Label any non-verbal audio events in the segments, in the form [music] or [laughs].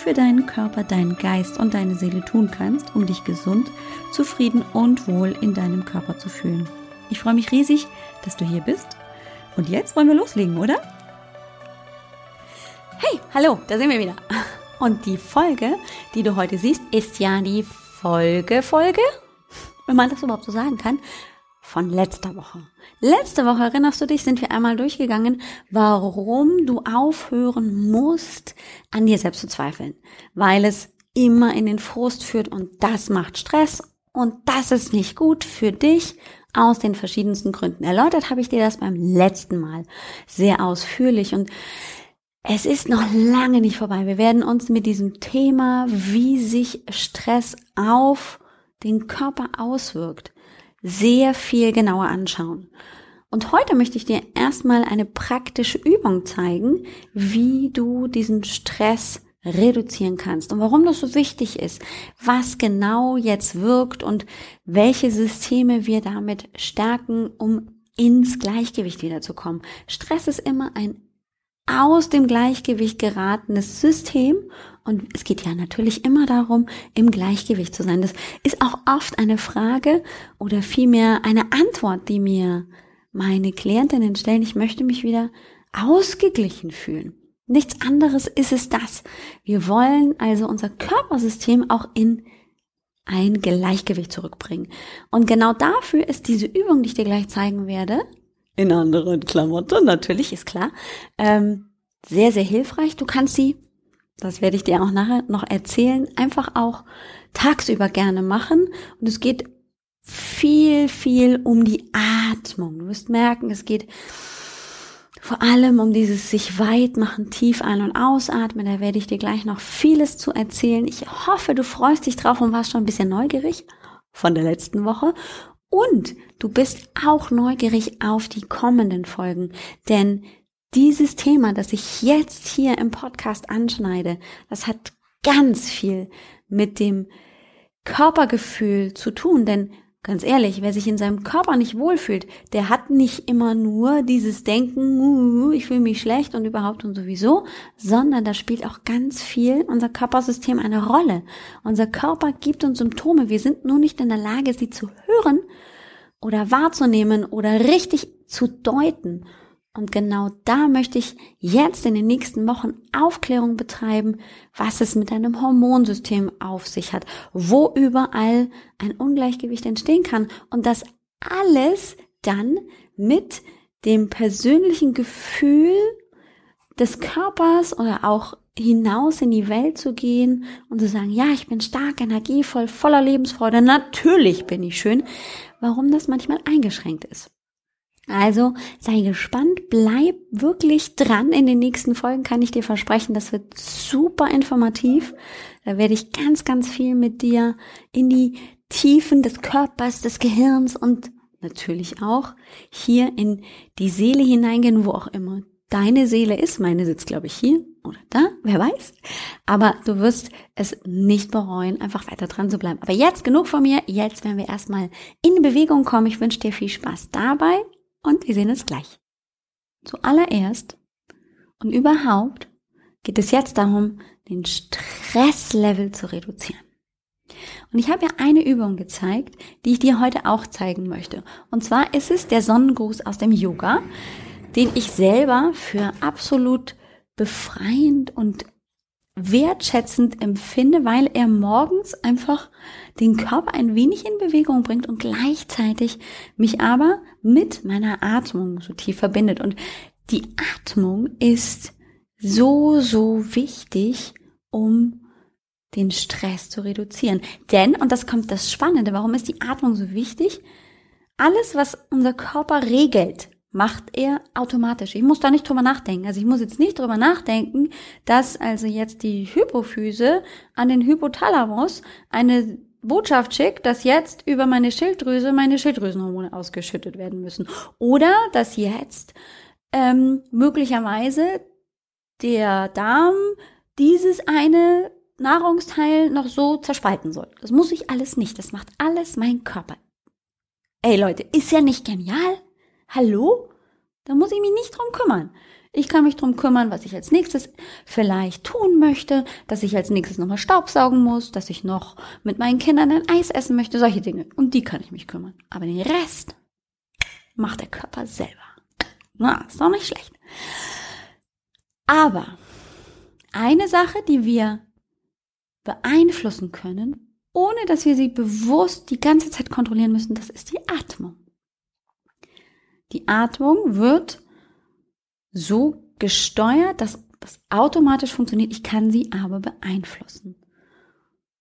für deinen Körper, deinen Geist und deine Seele tun kannst, um dich gesund, zufrieden und wohl in deinem Körper zu fühlen. Ich freue mich riesig, dass du hier bist. Und jetzt wollen wir loslegen, oder? Hey, hallo, da sind wir wieder. Und die Folge, die du heute siehst, ist ja die Folge, Folge, wenn man das überhaupt so sagen kann, von letzter Woche. Letzte Woche, erinnerst du dich, sind wir einmal durchgegangen, warum du aufhören musst, an dir selbst zu zweifeln. Weil es immer in den Frust führt und das macht Stress und das ist nicht gut für dich aus den verschiedensten Gründen. Erläutert habe ich dir das beim letzten Mal sehr ausführlich und es ist noch lange nicht vorbei. Wir werden uns mit diesem Thema, wie sich Stress auf den Körper auswirkt, sehr viel genauer anschauen. Und heute möchte ich dir erstmal eine praktische Übung zeigen, wie du diesen Stress reduzieren kannst und warum das so wichtig ist, was genau jetzt wirkt und welche Systeme wir damit stärken, um ins Gleichgewicht wiederzukommen. Stress ist immer ein aus dem Gleichgewicht geratenes System und es geht ja natürlich immer darum, im Gleichgewicht zu sein. Das ist auch oft eine Frage oder vielmehr eine Antwort, die mir meine Klientinnen stellen. Ich möchte mich wieder ausgeglichen fühlen. Nichts anderes ist es das. Wir wollen also unser Körpersystem auch in ein Gleichgewicht zurückbringen. Und genau dafür ist diese Übung, die ich dir gleich zeigen werde, in anderen Klamotten natürlich, ist klar, ähm, sehr, sehr hilfreich. Du kannst sie das werde ich dir auch nachher noch erzählen, einfach auch tagsüber gerne machen. Und es geht viel, viel um die Atmung. Du wirst merken, es geht vor allem um dieses sich weit machen, tief ein- und ausatmen. Da werde ich dir gleich noch vieles zu erzählen. Ich hoffe, du freust dich drauf und warst schon ein bisschen neugierig von der letzten Woche. Und du bist auch neugierig auf die kommenden Folgen, denn dieses Thema, das ich jetzt hier im Podcast anschneide, das hat ganz viel mit dem Körpergefühl zu tun, denn ganz ehrlich, wer sich in seinem Körper nicht wohlfühlt, der hat nicht immer nur dieses Denken, uh, ich fühle mich schlecht und überhaupt und sowieso, sondern da spielt auch ganz viel unser Körpersystem eine Rolle. Unser Körper gibt uns Symptome, wir sind nur nicht in der Lage, sie zu hören oder wahrzunehmen oder richtig zu deuten. Und genau da möchte ich jetzt in den nächsten Wochen Aufklärung betreiben, was es mit deinem Hormonsystem auf sich hat, wo überall ein Ungleichgewicht entstehen kann und das alles dann mit dem persönlichen Gefühl des Körpers oder auch hinaus in die Welt zu gehen und zu sagen, ja, ich bin stark, energievoll, voller Lebensfreude, natürlich bin ich schön, warum das manchmal eingeschränkt ist. Also sei gespannt, bleib wirklich dran. In den nächsten Folgen kann ich dir versprechen, das wird super informativ. Da werde ich ganz, ganz viel mit dir in die Tiefen des Körpers, des Gehirns und natürlich auch hier in die Seele hineingehen, wo auch immer deine Seele ist. Meine sitzt, glaube ich, hier oder da, wer weiß. Aber du wirst es nicht bereuen, einfach weiter dran zu bleiben. Aber jetzt genug von mir. Jetzt werden wir erstmal in Bewegung kommen. Ich wünsche dir viel Spaß dabei und wir sehen uns gleich. Zuallererst und überhaupt geht es jetzt darum, den Stresslevel zu reduzieren. Und ich habe ja eine Übung gezeigt, die ich dir heute auch zeigen möchte. Und zwar ist es der Sonnengruß aus dem Yoga, den ich selber für absolut befreiend und wertschätzend empfinde, weil er morgens einfach den Körper ein wenig in Bewegung bringt und gleichzeitig mich aber mit meiner Atmung so tief verbindet. Und die Atmung ist so, so wichtig, um den Stress zu reduzieren. Denn, und das kommt das Spannende, warum ist die Atmung so wichtig? Alles, was unser Körper regelt, macht er automatisch. Ich muss da nicht drüber nachdenken. Also ich muss jetzt nicht drüber nachdenken, dass also jetzt die Hypophyse an den Hypothalamus eine Botschaft schickt, dass jetzt über meine Schilddrüse meine Schilddrüsenhormone ausgeschüttet werden müssen. Oder dass jetzt ähm, möglicherweise der Darm dieses eine Nahrungsteil noch so zerspalten soll. Das muss ich alles nicht. Das macht alles mein Körper. Ey Leute, ist ja nicht genial? Hallo? Da muss ich mich nicht drum kümmern. Ich kann mich drum kümmern, was ich als nächstes vielleicht tun möchte, dass ich als nächstes nochmal Staubsaugen muss, dass ich noch mit meinen Kindern ein Eis essen möchte, solche Dinge. Um die kann ich mich kümmern. Aber den Rest macht der Körper selber. Na, ist doch nicht schlecht. Aber eine Sache, die wir beeinflussen können, ohne dass wir sie bewusst die ganze Zeit kontrollieren müssen, das ist die Atmung. Die Atmung wird so gesteuert, dass das automatisch funktioniert. Ich kann sie aber beeinflussen.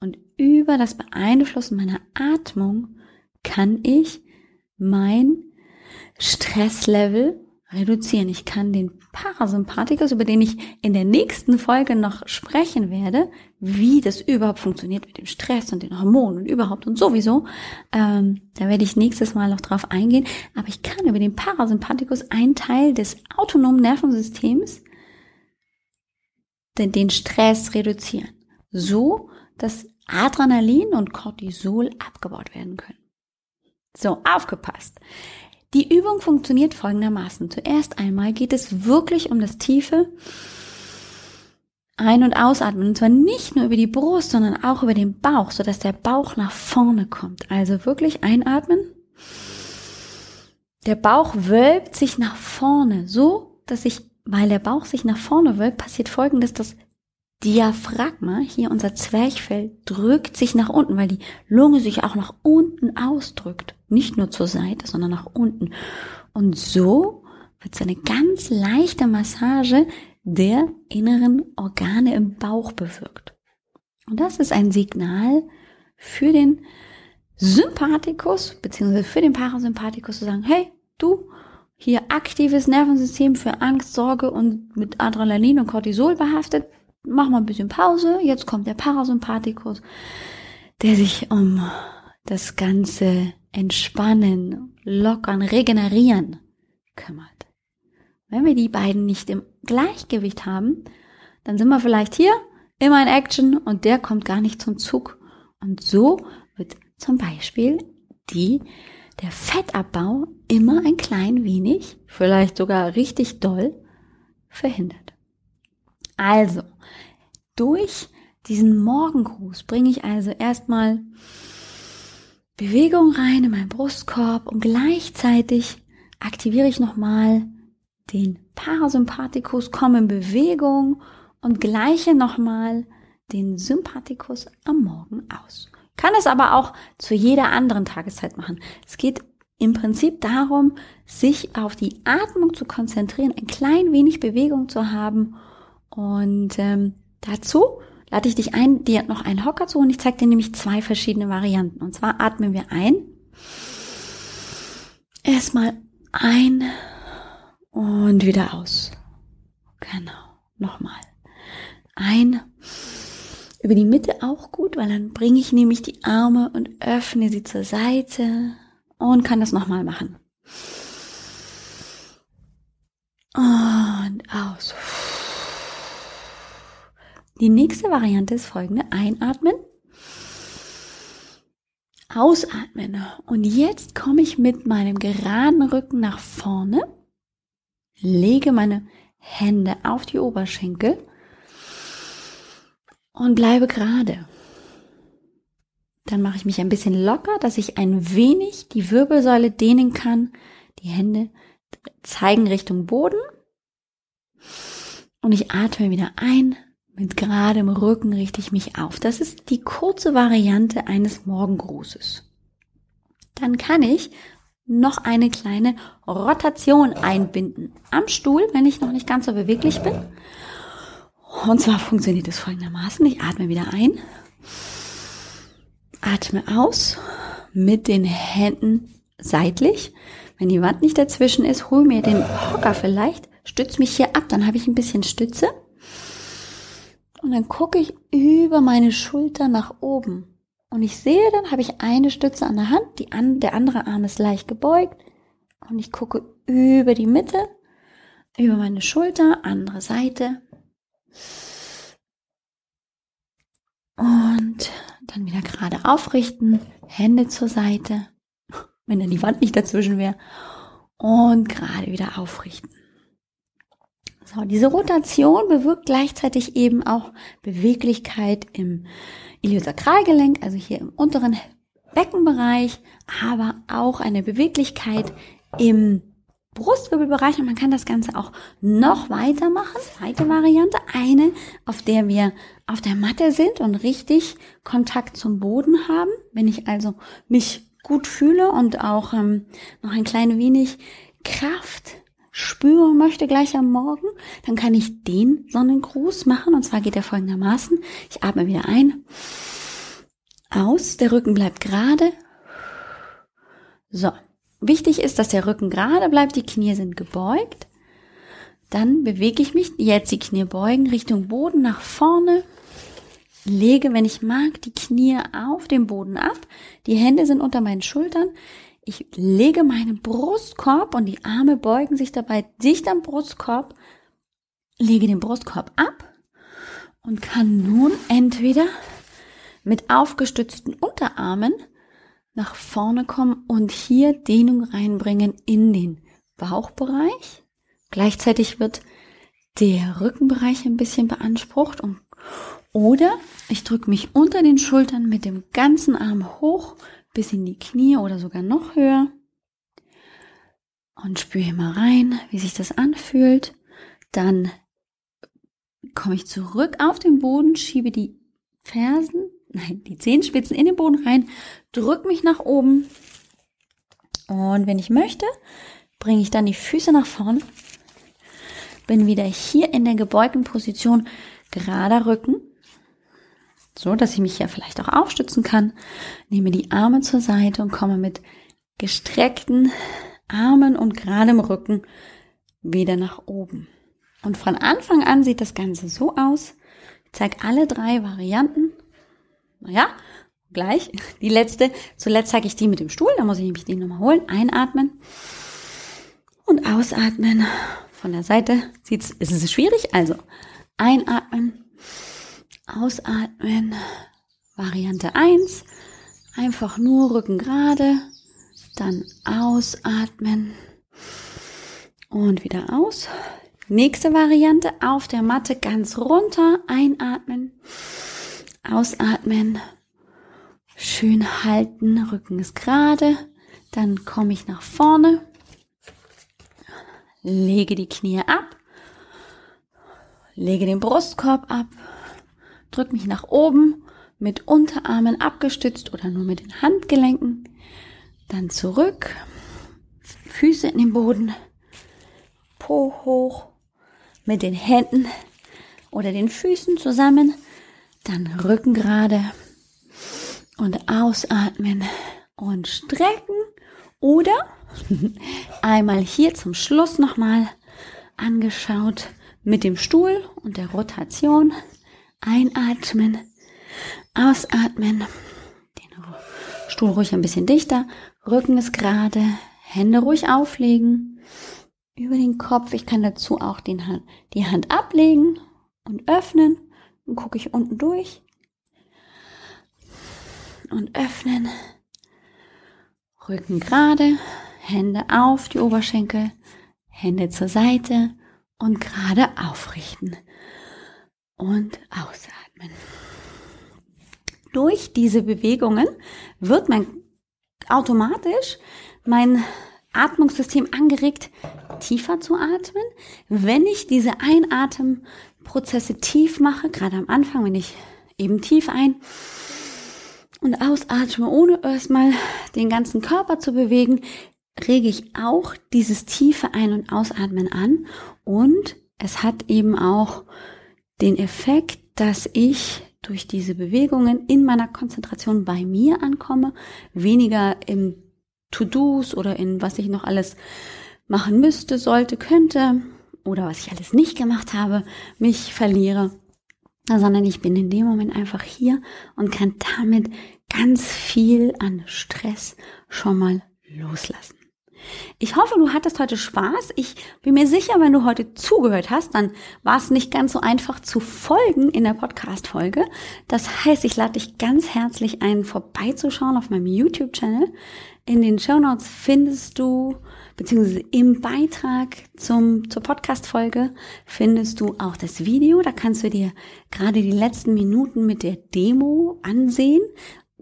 Und über das Beeinflussen meiner Atmung kann ich mein Stresslevel reduzieren. Ich kann den Parasympathikus, über den ich in der nächsten Folge noch sprechen werde, wie das überhaupt funktioniert mit dem Stress und den Hormonen und überhaupt und sowieso, ähm, da werde ich nächstes Mal noch drauf eingehen. Aber ich kann über den Parasympathikus einen Teil des autonomen Nervensystems den, den Stress reduzieren. So, dass Adrenalin und Cortisol abgebaut werden können. So, aufgepasst. Die Übung funktioniert folgendermaßen. Zuerst einmal geht es wirklich um das tiefe Ein- und Ausatmen. Und zwar nicht nur über die Brust, sondern auch über den Bauch, sodass der Bauch nach vorne kommt. Also wirklich einatmen. Der Bauch wölbt sich nach vorne, so dass sich, weil der Bauch sich nach vorne wölbt, passiert folgendes, das Diaphragma, hier unser Zwerchfell, drückt sich nach unten, weil die Lunge sich auch nach unten ausdrückt. Nicht nur zur Seite, sondern nach unten. Und so wird so eine ganz leichte Massage der inneren Organe im Bauch bewirkt. Und das ist ein Signal für den Sympathikus, beziehungsweise für den Parasympathikus zu sagen, hey, du, hier aktives Nervensystem für Angst, Sorge und mit Adrenalin und Cortisol behaftet, mach mal ein bisschen Pause, jetzt kommt der Parasympathikus, der sich um das ganze Entspannen, Lockern, Regenerieren kümmert. Wenn wir die beiden nicht im Gleichgewicht haben, dann sind wir vielleicht hier immer in Action und der kommt gar nicht zum Zug. Und so wird zum Beispiel die, der Fettabbau immer ein klein wenig, vielleicht sogar richtig doll, verhindert. Also, durch diesen Morgengruß bringe ich also erstmal Bewegung rein in meinen Brustkorb und gleichzeitig aktiviere ich nochmal den Parasympathikus, komme in Bewegung und gleiche nochmal den Sympathikus am Morgen aus. Kann es aber auch zu jeder anderen Tageszeit machen. Es geht im Prinzip darum, sich auf die Atmung zu konzentrieren, ein klein wenig Bewegung zu haben und ähm, dazu lade ich dich ein, dir noch einen Hocker zu holen. Ich zeige dir nämlich zwei verschiedene Varianten. Und zwar atmen wir ein. Erstmal ein und wieder aus. Genau. Nochmal. Ein. Über die Mitte auch gut, weil dann bringe ich nämlich die Arme und öffne sie zur Seite und kann das nochmal machen. Und aus. Die nächste Variante ist folgende. Einatmen. Ausatmen. Und jetzt komme ich mit meinem geraden Rücken nach vorne, lege meine Hände auf die Oberschenkel und bleibe gerade. Dann mache ich mich ein bisschen locker, dass ich ein wenig die Wirbelsäule dehnen kann. Die Hände zeigen Richtung Boden. Und ich atme wieder ein mit geradem Rücken richte ich mich auf. Das ist die kurze Variante eines Morgengrußes. Dann kann ich noch eine kleine Rotation einbinden am Stuhl, wenn ich noch nicht ganz so beweglich bin. Und zwar funktioniert es folgendermaßen. Ich atme wieder ein, atme aus mit den Händen seitlich. Wenn die Wand nicht dazwischen ist, hol mir den Hocker vielleicht, stütze mich hier ab, dann habe ich ein bisschen Stütze. Und dann gucke ich über meine Schulter nach oben. Und ich sehe, dann habe ich eine Stütze an der Hand, die an, der andere Arm ist leicht gebeugt. Und ich gucke über die Mitte, über meine Schulter, andere Seite. Und dann wieder gerade aufrichten, Hände zur Seite, [laughs] wenn dann die Wand nicht dazwischen wäre. Und gerade wieder aufrichten. So, diese Rotation bewirkt gleichzeitig eben auch Beweglichkeit im Iliosakralgelenk, also hier im unteren Beckenbereich, aber auch eine Beweglichkeit im Brustwirbelbereich und man kann das Ganze auch noch weiter machen. Zweite Variante, eine, auf der wir auf der Matte sind und richtig Kontakt zum Boden haben. Wenn ich also mich gut fühle und auch ähm, noch ein klein wenig Kraft spüren möchte gleich am Morgen, dann kann ich den Sonnengruß machen. Und zwar geht er folgendermaßen. Ich atme wieder ein. Aus. Der Rücken bleibt gerade. So. Wichtig ist, dass der Rücken gerade bleibt. Die Knie sind gebeugt. Dann bewege ich mich, jetzt die Knie beugen, Richtung Boden nach vorne. Lege, wenn ich mag, die Knie auf den Boden ab. Die Hände sind unter meinen Schultern. Ich lege meinen Brustkorb und die Arme beugen sich dabei dicht am Brustkorb, lege den Brustkorb ab und kann nun entweder mit aufgestützten Unterarmen nach vorne kommen und hier Dehnung reinbringen in den Bauchbereich. Gleichzeitig wird der Rückenbereich ein bisschen beansprucht und oder ich drücke mich unter den Schultern mit dem ganzen Arm hoch bis in die Knie oder sogar noch höher. Und spüre mal rein, wie sich das anfühlt. Dann komme ich zurück auf den Boden, schiebe die Fersen, nein, die Zehenspitzen in den Boden rein, drücke mich nach oben. Und wenn ich möchte, bringe ich dann die Füße nach vorne. Bin wieder hier in der gebeugten Position, gerader Rücken so dass ich mich hier vielleicht auch aufstützen kann. Nehme die Arme zur Seite und komme mit gestreckten Armen und geradem Rücken wieder nach oben. Und von Anfang an sieht das Ganze so aus. Ich zeige alle drei Varianten. Naja, gleich. Die letzte, zuletzt zeige ich die mit dem Stuhl, da muss ich nämlich die nochmal holen. Einatmen und ausatmen. Von der Seite sieht's, ist es schwierig, also einatmen Ausatmen. Variante 1. Einfach nur Rücken gerade. Dann ausatmen. Und wieder aus. Nächste Variante. Auf der Matte ganz runter. Einatmen. Ausatmen. Schön halten. Rücken ist gerade. Dann komme ich nach vorne. Lege die Knie ab. Lege den Brustkorb ab drück mich nach oben mit Unterarmen abgestützt oder nur mit den Handgelenken. Dann zurück, Füße in den Boden, Po hoch, mit den Händen oder den Füßen zusammen, dann Rücken gerade und ausatmen und strecken oder [laughs] einmal hier zum Schluss nochmal angeschaut mit dem Stuhl und der Rotation Einatmen, ausatmen, den Stuhl ruhig ein bisschen dichter, Rücken ist gerade, Hände ruhig auflegen. Über den Kopf. Ich kann dazu auch den Hand, die Hand ablegen und öffnen. Dann gucke ich unten durch. Und öffnen. Rücken gerade, Hände auf die Oberschenkel, Hände zur Seite. Und gerade aufrichten und ausatmen. Durch diese Bewegungen wird mein automatisch mein Atmungssystem angeregt, tiefer zu atmen. Wenn ich diese Einatemprozesse tief mache, gerade am Anfang, wenn ich eben tief ein und ausatme, ohne erstmal den ganzen Körper zu bewegen, rege ich auch dieses tiefe Ein- und Ausatmen an und es hat eben auch den Effekt, dass ich durch diese Bewegungen in meiner Konzentration bei mir ankomme, weniger im To-Dos oder in was ich noch alles machen müsste, sollte, könnte oder was ich alles nicht gemacht habe, mich verliere, sondern ich bin in dem Moment einfach hier und kann damit ganz viel an Stress schon mal loslassen. Ich hoffe, du hattest heute Spaß. Ich bin mir sicher, wenn du heute zugehört hast, dann war es nicht ganz so einfach zu folgen in der Podcast-Folge. Das heißt, ich lade dich ganz herzlich ein, vorbeizuschauen auf meinem YouTube-Channel. In den Show Notes findest du, beziehungsweise im Beitrag zum, zur Podcast-Folge findest du auch das Video. Da kannst du dir gerade die letzten Minuten mit der Demo ansehen.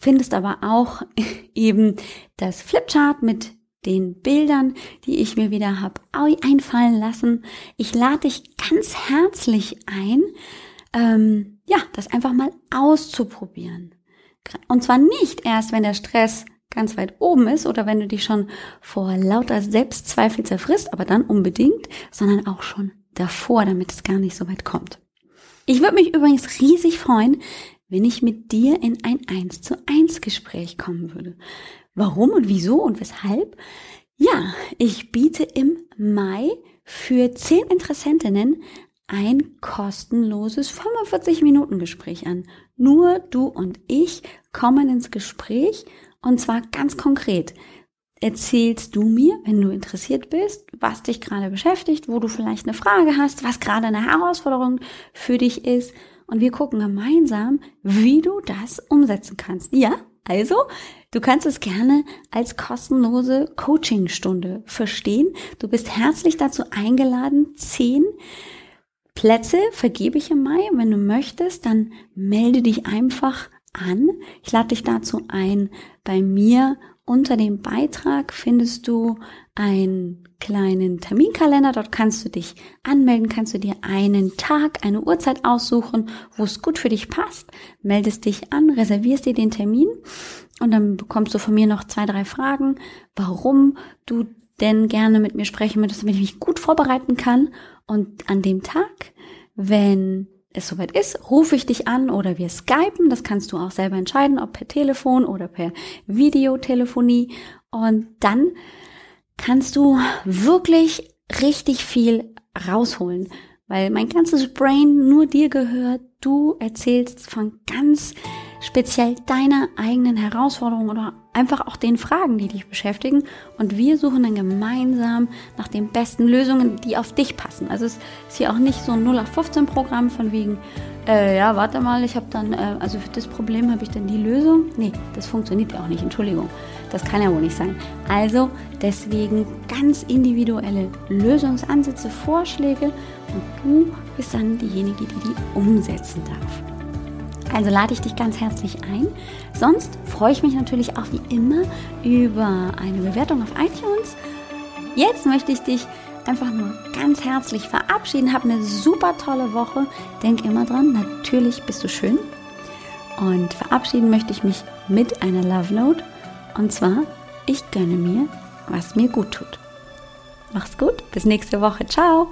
Findest aber auch [laughs] eben das Flipchart mit den Bildern, die ich mir wieder habe einfallen lassen. Ich lade dich ganz herzlich ein, ähm, ja, das einfach mal auszuprobieren. Und zwar nicht erst, wenn der Stress ganz weit oben ist oder wenn du dich schon vor lauter Selbstzweifel zerfrisst, aber dann unbedingt, sondern auch schon davor, damit es gar nicht so weit kommt. Ich würde mich übrigens riesig freuen, wenn ich mit dir in ein 1 zu 1 Gespräch kommen würde. Warum und wieso und weshalb? Ja, ich biete im Mai für zehn Interessentinnen ein kostenloses 45 Minuten Gespräch an. Nur du und ich kommen ins Gespräch und zwar ganz konkret. Erzählst du mir, wenn du interessiert bist, was dich gerade beschäftigt, wo du vielleicht eine Frage hast, was gerade eine Herausforderung für dich ist und wir gucken gemeinsam, wie du das umsetzen kannst. Ja, also, du kannst es gerne als kostenlose Coachingstunde verstehen. Du bist herzlich dazu eingeladen, zehn Plätze vergebe ich im Mai. Wenn du möchtest, dann melde dich einfach an. Ich lade dich dazu ein, bei mir unter dem Beitrag findest du einen kleinen Terminkalender. Dort kannst du dich anmelden, kannst du dir einen Tag, eine Uhrzeit aussuchen, wo es gut für dich passt. Meldest dich an, reservierst dir den Termin und dann bekommst du von mir noch zwei, drei Fragen, warum du denn gerne mit mir sprechen möchtest, damit ich mich gut vorbereiten kann. Und an dem Tag, wenn es soweit ist, rufe ich dich an oder wir skypen. Das kannst du auch selber entscheiden, ob per Telefon oder per Videotelefonie. Und dann kannst du wirklich richtig viel rausholen, weil mein ganzes Brain nur dir gehört. Du erzählst von ganz speziell deiner eigenen Herausforderung oder einfach auch den Fragen, die dich beschäftigen. Und wir suchen dann gemeinsam nach den besten Lösungen, die auf dich passen. Also es ist hier auch nicht so ein 0815 Programm von wegen, äh, ja, warte mal, ich habe dann, äh, also für das Problem habe ich dann die Lösung. Nee, das funktioniert ja auch nicht, Entschuldigung. Das kann ja wohl nicht sein. Also deswegen ganz individuelle Lösungsansätze, Vorschläge und du bist dann diejenige, die die umsetzen darf. Also lade ich dich ganz herzlich ein. Sonst freue ich mich natürlich auch wie immer über eine Bewertung auf iTunes. Jetzt möchte ich dich einfach nur ganz herzlich verabschieden. Hab eine super tolle Woche. Denk immer dran, natürlich bist du schön. Und verabschieden möchte ich mich mit einer Love Note. Und zwar, ich gönne mir, was mir gut tut. Mach's gut, bis nächste Woche. Ciao.